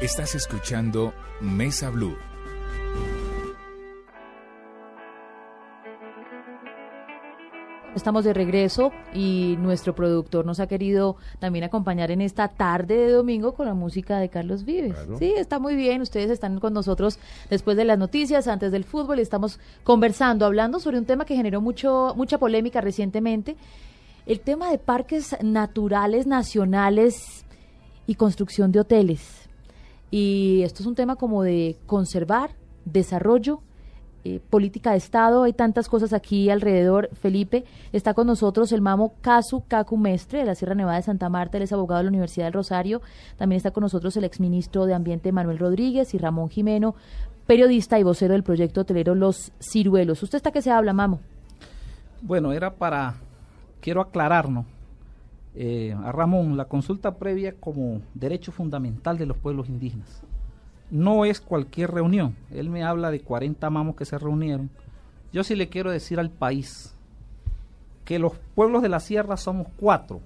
Estás escuchando Mesa Blue. Estamos de regreso y nuestro productor nos ha querido también acompañar en esta tarde de domingo con la música de Carlos Vives. Sí, está muy bien. Ustedes están con nosotros después de las noticias, antes del fútbol. y Estamos conversando, hablando sobre un tema que generó mucho, mucha polémica recientemente. El tema de parques naturales nacionales y construcción de hoteles. Y esto es un tema como de conservar, desarrollo eh, política de Estado, hay tantas cosas aquí alrededor. Felipe, está con nosotros el mamo Casu Cacu Mestre de la Sierra Nevada de Santa Marta, él es abogado de la Universidad del Rosario. También está con nosotros el exministro de Ambiente Manuel Rodríguez y Ramón Jimeno, periodista y vocero del proyecto hotelero Los Ciruelos. ¿Usted está que se habla, mamo? Bueno, era para, quiero aclararnos. Eh, a Ramón, la consulta previa como derecho fundamental de los pueblos indígenas no es cualquier reunión. Él me habla de 40 mamos que se reunieron. Yo sí le quiero decir al país que los pueblos de la sierra somos cuatro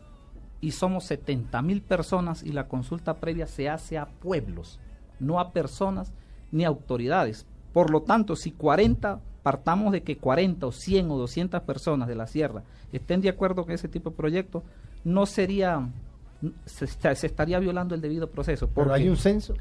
y somos 70 mil personas y la consulta previa se hace a pueblos, no a personas ni autoridades. Por lo tanto, si 40, partamos de que 40 o 100 o 200 personas de la sierra estén de acuerdo con ese tipo de proyecto, no sería, se, estaría violando el debido proceso. Pero hay un censo.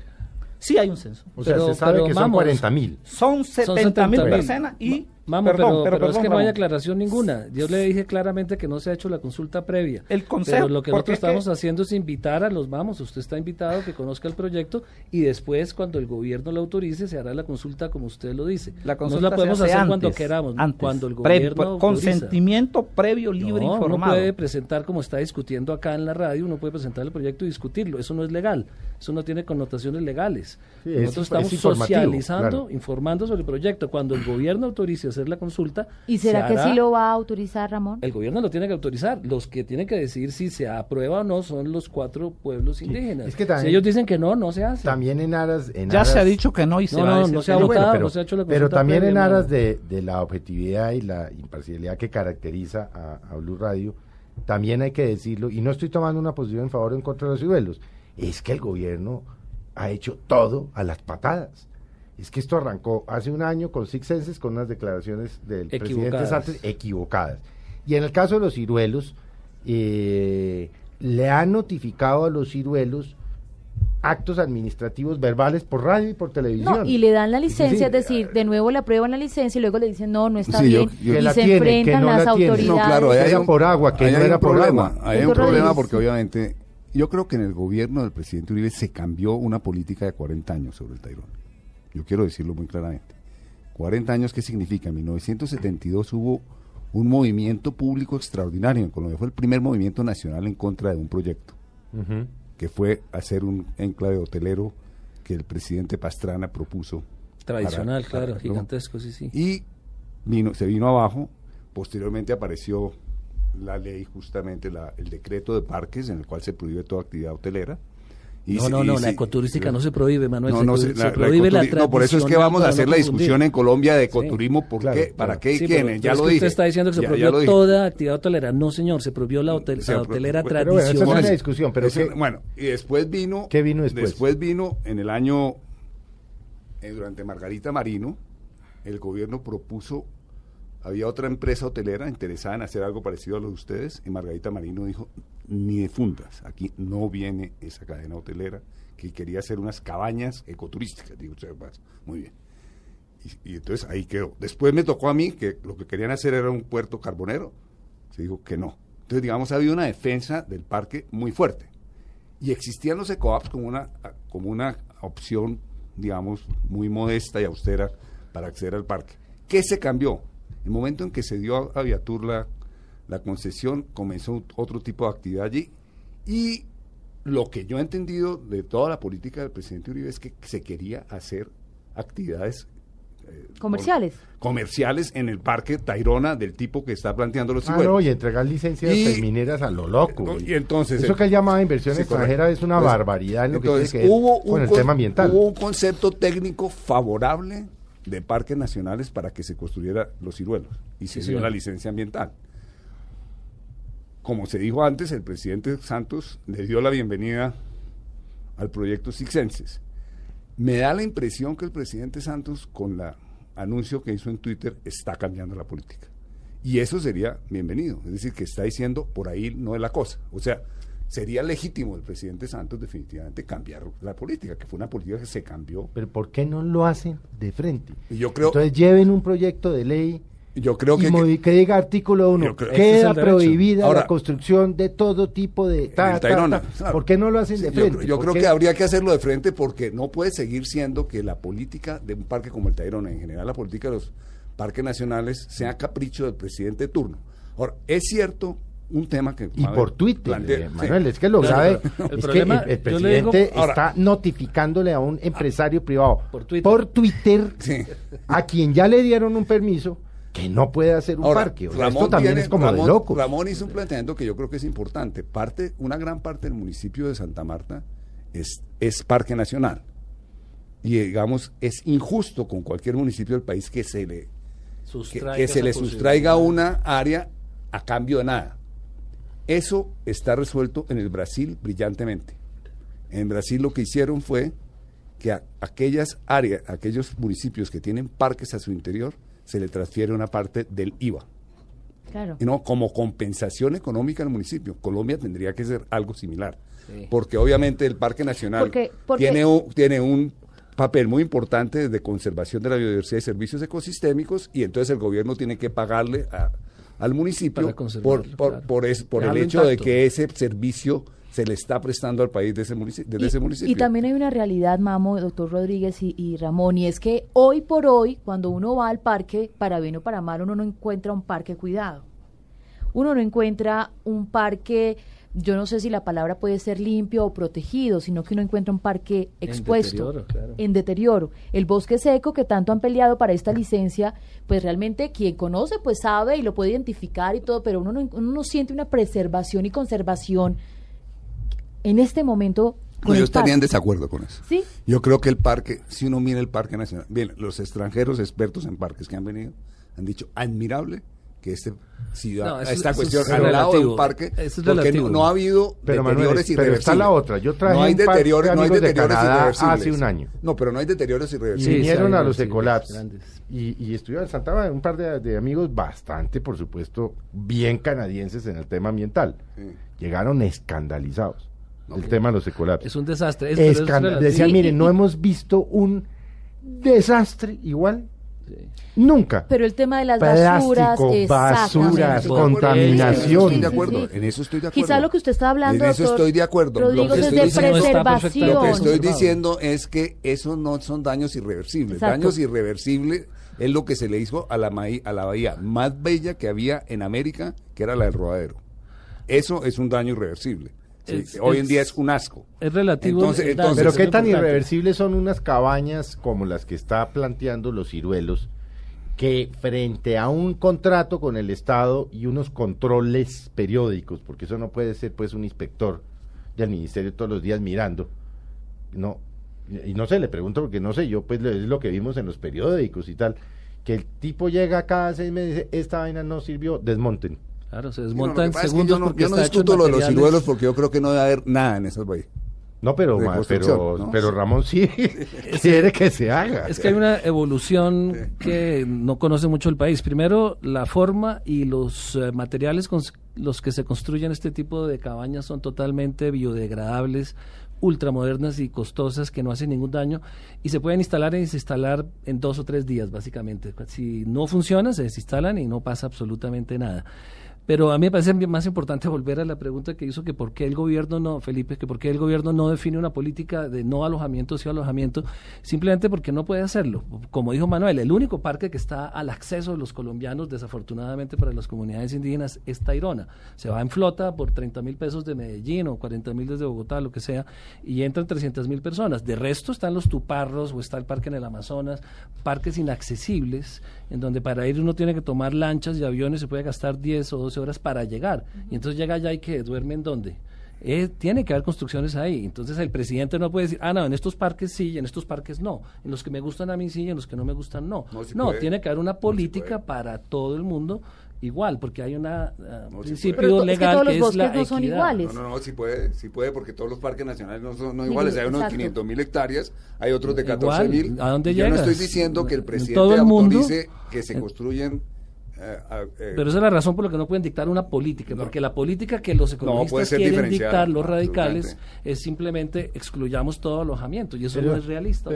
Sí hay un censo. O sea, se sabe que son 40 mil. Son 70 mil personas y Vamos, pero, pero, es que no hay aclaración ninguna. Yo le dije claramente que no se ha hecho la consulta previa. El concepto. Pero lo que nosotros estamos haciendo es invitar a los vamos. Usted está invitado que conozca el proyecto y después, cuando el gobierno lo autorice, se hará la consulta como usted lo dice. La consulta no la podemos hacer cuando queramos. Cuando el gobierno. consentimiento previo, libre, no, informado. Uno puede presentar, como está discutiendo acá en la radio, uno puede presentar el proyecto y discutirlo. Eso no es legal. Eso no tiene connotaciones legales. nosotros estamos socializando, informando sobre el proyecto. Cuando el gobierno autorice hacer la consulta, ¿Y será que sí lo va a autorizar, Ramón? El gobierno lo tiene que autorizar. Los que tienen que decidir si se aprueba o no son los cuatro pueblos indígenas. si ellos dicen que no, no se hace. También en aras... ya se ha dicho que no y se no, no, se ha votado, no se ha hecho la Pero también en aras de, la objetividad y la imparcialidad que caracteriza a, Blue Radio, también hay que decirlo, y no estoy tomando una posición en favor o en contra de los cibelos, es que el gobierno ha hecho todo a las patadas es que esto arrancó hace un año con Six Senses, con unas declaraciones del presidente Santos equivocadas. Y en el caso de los ciruelos, eh, le han notificado a los ciruelos actos administrativos verbales por radio y por televisión. y le dan la licencia, es decir, de nuevo le aprueban la licencia y luego le dicen, no, no está bien, y se enfrentan las autoridades. No, claro, hay un, por agua, que no era problema. Hay un problema porque obviamente, yo creo que en el gobierno del presidente Uribe se cambió una política de 40 años sobre el Tairón. Yo quiero decirlo muy claramente. 40 años, ¿qué significa? En 1972 hubo un movimiento público extraordinario en Colombia. Fue el primer movimiento nacional en contra de un proyecto, que fue hacer un enclave hotelero que el presidente Pastrana propuso. Tradicional, claro, gigantesco, sí, sí. Y vino, se vino abajo, posteriormente apareció la ley, justamente el decreto de parques, en el cual se prohíbe toda actividad hotelera no, no, no, la ecoturística no se prohíbe, Manuel. No, no, se, prohíbe la, No, por eso es que vamos a hacer la discusión en Colombia de ecoturismo, ¿por qué? ¿Para qué y quiénes? Ya lo dije. Usted está diciendo que se prohibió toda actividad hotelera. No, señor, se prohibió la, hotel, la hotelera tradicional. esa es una discusión, pero bueno, y después vino ¿Qué vino después? Después vino en el año eh, durante Margarita Marino, el gobierno propuso había otra empresa hotelera interesada en hacer algo parecido a lo de ustedes y Margarita Marino dijo, ni de fundas, aquí no viene esa cadena hotelera que quería hacer unas cabañas ecoturísticas. Digo, muy bien. Y, entonces ahí quedó. Después me tocó a mí que lo que querían hacer era un puerto carbonero. Se dijo que no. Entonces, digamos, ha habido una defensa del parque muy fuerte. Y existían los ecoaps como una, como una opción, digamos, muy modesta y austera para acceder al parque. ¿Qué se cambió? El momento en que se dio a Viatur la, la concesión, comenzó otro tipo de actividad allí y lo que yo he entendido de toda la política del presidente Uribe es que se quería hacer actividades eh, comerciales. comerciales en el parque Tairona del tipo que está planteando los ah, y entregar licencias mineras a lo loco. y, entonces eso que él llamaba inversión extranjera es una barbaridad en lo que, que hubo un, el tema ambiental. Hubo un concepto técnico favorable de parques nacionales para que se construyera los ciruelos y se dio la licencia ambiental. Como se dijo antes, el presidente Santos le dio la bienvenida al proyecto Sixenses. Me da la impresión que el presidente Santos, con el anuncio que hizo en Twitter, está cambiando la política. Y eso sería bienvenido. Es decir, que está diciendo, por ahí no es la cosa. O sea, sería legítimo el presidente Santos definitivamente cambiar la política, que fue una política que se cambió. Pero ¿por qué no lo hacen de frente? yo creo, Entonces lleven un proyecto de ley yo creo que, y que, diga artículo 1, queda prohibida la construcción de todo tipo de... ¿Por qué no lo hacen de frente? Yo, creo que habría que hacerlo de frente porque no puede seguir siendo que la política de un parque como el Tayrona, en general la política de los parques nacionales, sea capricho del presidente de turno. Ahora, es cierto un tema que... Y por Twitter, eh, Manuel, es que lo sabe, el es que el, presidente está notificándole a un empresario privado por Twitter, a quien ya le dieron un permiso que no puede hacer un parque. esto también es como de loco. Ramón hizo un planteamiento que yo creo que es importante. Parte, una gran parte del municipio de Santa Marta es, es parque nacional. Y digamos, es injusto con cualquier municipio del país que se le, que se le sustraiga una área a cambio de nada. Eso está resuelto en el Brasil brillantemente. En Brasil lo que hicieron fue que a aquellas áreas, aquellos municipios que tienen parques a su interior, se le transfiere una parte del IVA. Claro. no, como compensación económica al municipio. Colombia tendría que ser algo similar. Porque obviamente el Parque Nacional Tiene, un, tiene un papel muy importante de conservación de la biodiversidad y servicios ecosistémicos y entonces el gobierno tiene que pagarle a, al municipio por, por, por, por el hecho de que ese servicio se le está prestando al país de ese, municipio, de ese municipio. Y también hay una realidad, Mamo, doctor Rodríguez y, Ramón, y es que hoy por hoy, cuando uno va al parque, para bien o para mal, uno no encuentra un parque cuidado. Uno no encuentra un parque yo no sé si la palabra puede ser limpio o protegido, sino que uno encuentra un parque expuesto, en deterioro, en deterioro. El bosque seco que tanto han peleado para esta licencia, pues realmente quien conoce pues sabe y lo puede identificar y todo, pero uno no, uno no siente una preservación y conservación en este momento yo estaría en desacuerdo con eso. ¿Sí? Yo creo que el parque, si uno mira el Parque Nacional, bien, los extranjeros expertos en parques que han venido han dicho admirable que este ciudad, esta cuestión al lado de un parque, porque no, ha habido pero deteriores irreversibles. Pero está la otra, yo traje no hay deteriores, no hay deteriores irreversibles. hace un año. No, pero no hay deteriores irreversibles. Y vinieron a los Ecolaps y, y estuvieron en Santa un par de, amigos bastante, por supuesto, bien canadienses en el tema ambiental. Llegaron escandalizados el tema de los Ecolaps. Es un desastre. decían, miren, no hemos visto un desastre igual Nunca. Pero el tema de las basuras, basuras, contaminación. de acuerdo. En eso estoy de acuerdo. Quizá lo que usted está hablando. En eso estoy de acuerdo. lo que estoy preservación. Lo que estoy diciendo es que eso no son daños irreversibles. Daños irreversibles es lo que se le hizo a la, a la bahía más bella que había en América, que era la del Rodadero. Eso es un daño irreversible hoy en día es un asco. Es relativo. Entonces, pero qué tan irreversibles son unas cabañas como las que está planteando los ciruelos, que frente a un contrato con el Estado y unos controles periódicos, porque eso no puede ser pues un inspector del ministerio todos los días mirando, no, y no sé, le pregunto porque no sé, yo pues es lo que vimos en los periódicos y tal, que el tipo llega cada seis meses y dice, esta vaina no sirvió, desmonten Claro, se desmonta en segundos yo no, yo no discuto lo de los ciruelos porque yo creo que no debe haber nada en esas bahías. No, pero, pero, pero Ramón sí quiere que se haga. Es que hay una evolución que no conoce mucho el país. Primero, la forma y los eh, materiales con los que se construyen este tipo de cabañas son totalmente biodegradables, ultramodernas y costosas que no hacen ningún daño y se pueden instalar y desinstalar en dos o tres días, básicamente. Si no funciona, se desinstalan y no pasa absolutamente nada. Pero a mí me parece más importante volver a la pregunta que hizo que por qué el gobierno no, Felipe, que por qué el gobierno no define una política de no alojamiento, sí alojamiento, simplemente porque no puede hacerlo. Como dijo Manuel, el único parque que está al acceso de los colombianos, desafortunadamente para las comunidades indígenas, es Tairona. Se va en flota por 30 mil pesos de Medellín o 40 mil desde Bogotá, lo que sea, y entran 300 mil personas. De resto están los Tuparros o está el parque en el Amazonas, parques inaccesibles, en donde para ir uno tiene que tomar lanchas y aviones, se puede gastar 10 o 12 horas para llegar. Y entonces llega allá y que duerme en dónde. Eh, tiene que haber construcciones ahí. Entonces el presidente no puede decir, ah, no, en estos parques sí y en estos parques no. En los que me gustan a mí sí y en los que no me gustan no. No, tiene que haber una política para todo el mundo igual, porque hay un uh, principio legal que, es, los bosques no son iguales. No, no, no, sí puede, sí puede, porque todos los parques nacionales no son no iguales. hay unos de 500 mil hectáreas, hay otros de 14 mil. ¿A dónde Yo llegas? no estoy diciendo que el presidente todo el autorice mundo, que se construyen pero esa es la razón por la que no pueden dictar una política, porque la política que los economistas quieren dictar, los radicales, es simplemente excluyamos todo alojamiento, y eso no es realista.